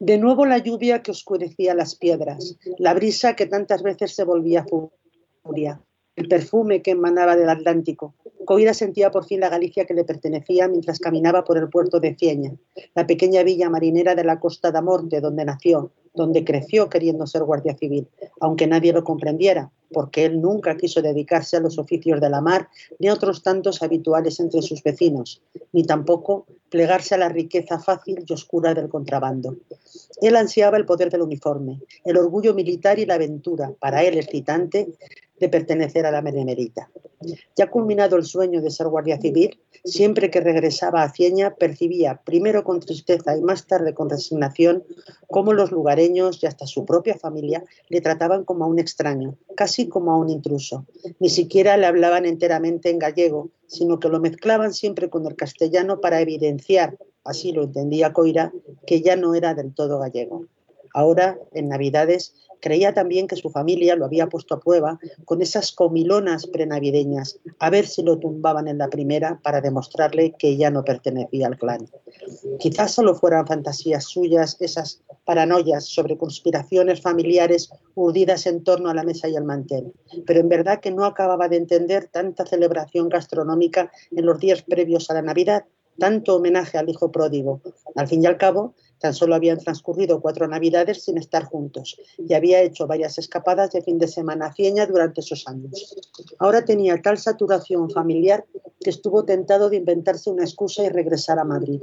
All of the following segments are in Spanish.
De nuevo la lluvia que oscurecía las piedras, la brisa que tantas veces se volvía furia, el perfume que emanaba del Atlántico. Coira sentía por fin la Galicia que le pertenecía mientras caminaba por el puerto de Cieña, la pequeña villa marinera de la costa da Morte, donde nació, donde creció queriendo ser guardia civil, aunque nadie lo comprendiera, porque él nunca quiso dedicarse a los oficios de la mar ni a otros tantos habituales entre sus vecinos, ni tampoco plegarse a la riqueza fácil y oscura del contrabando. Él ansiaba el poder del uniforme, el orgullo militar y la aventura, para él excitante, de pertenecer a la Benemerita. Ya culminado el sueño de ser guardia civil, siempre que regresaba a Cieña percibía, primero con tristeza y más tarde con resignación, cómo los lugareños y hasta su propia familia le trataban como a un extraño, casi como a un intruso. Ni siquiera le hablaban enteramente en gallego, sino que lo mezclaban siempre con el castellano para evidenciar, así lo entendía Coira, que ya no era del todo gallego. Ahora, en Navidades, creía también que su familia lo había puesto a prueba con esas comilonas prenavideñas, a ver si lo tumbaban en la primera para demostrarle que ya no pertenecía al clan. Quizás solo fueran fantasías suyas esas paranoias sobre conspiraciones familiares urdidas en torno a la mesa y al mantel, pero en verdad que no acababa de entender tanta celebración gastronómica en los días previos a la Navidad, tanto homenaje al hijo pródigo. Al fin y al cabo, Tan solo habían transcurrido cuatro navidades sin estar juntos y había hecho varias escapadas de fin de semana a Cieña durante esos años. Ahora tenía tal saturación familiar que estuvo tentado de inventarse una excusa y regresar a Madrid.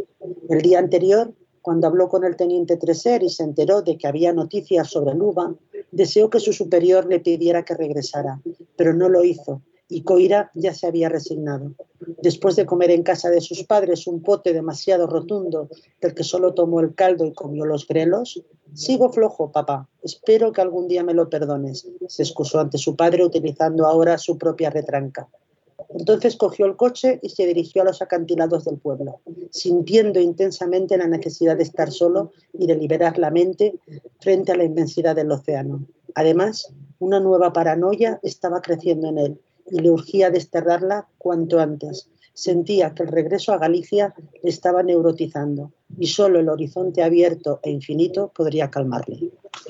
El día anterior, cuando habló con el teniente Treser y se enteró de que había noticias sobre Luba, deseó que su superior le pidiera que regresara, pero no lo hizo y Coira ya se había resignado. Después de comer en casa de sus padres un pote demasiado rotundo del que solo tomó el caldo y comió los grelos, sigo flojo, papá. Espero que algún día me lo perdones, se excusó ante su padre utilizando ahora su propia retranca. Entonces cogió el coche y se dirigió a los acantilados del pueblo, sintiendo intensamente la necesidad de estar solo y de liberar la mente frente a la inmensidad del océano. Además, una nueva paranoia estaba creciendo en él y le urgía desterrarla cuanto antes. Sentía que el regreso a Galicia le estaba neurotizando y solo el horizonte abierto e infinito podría calmarle.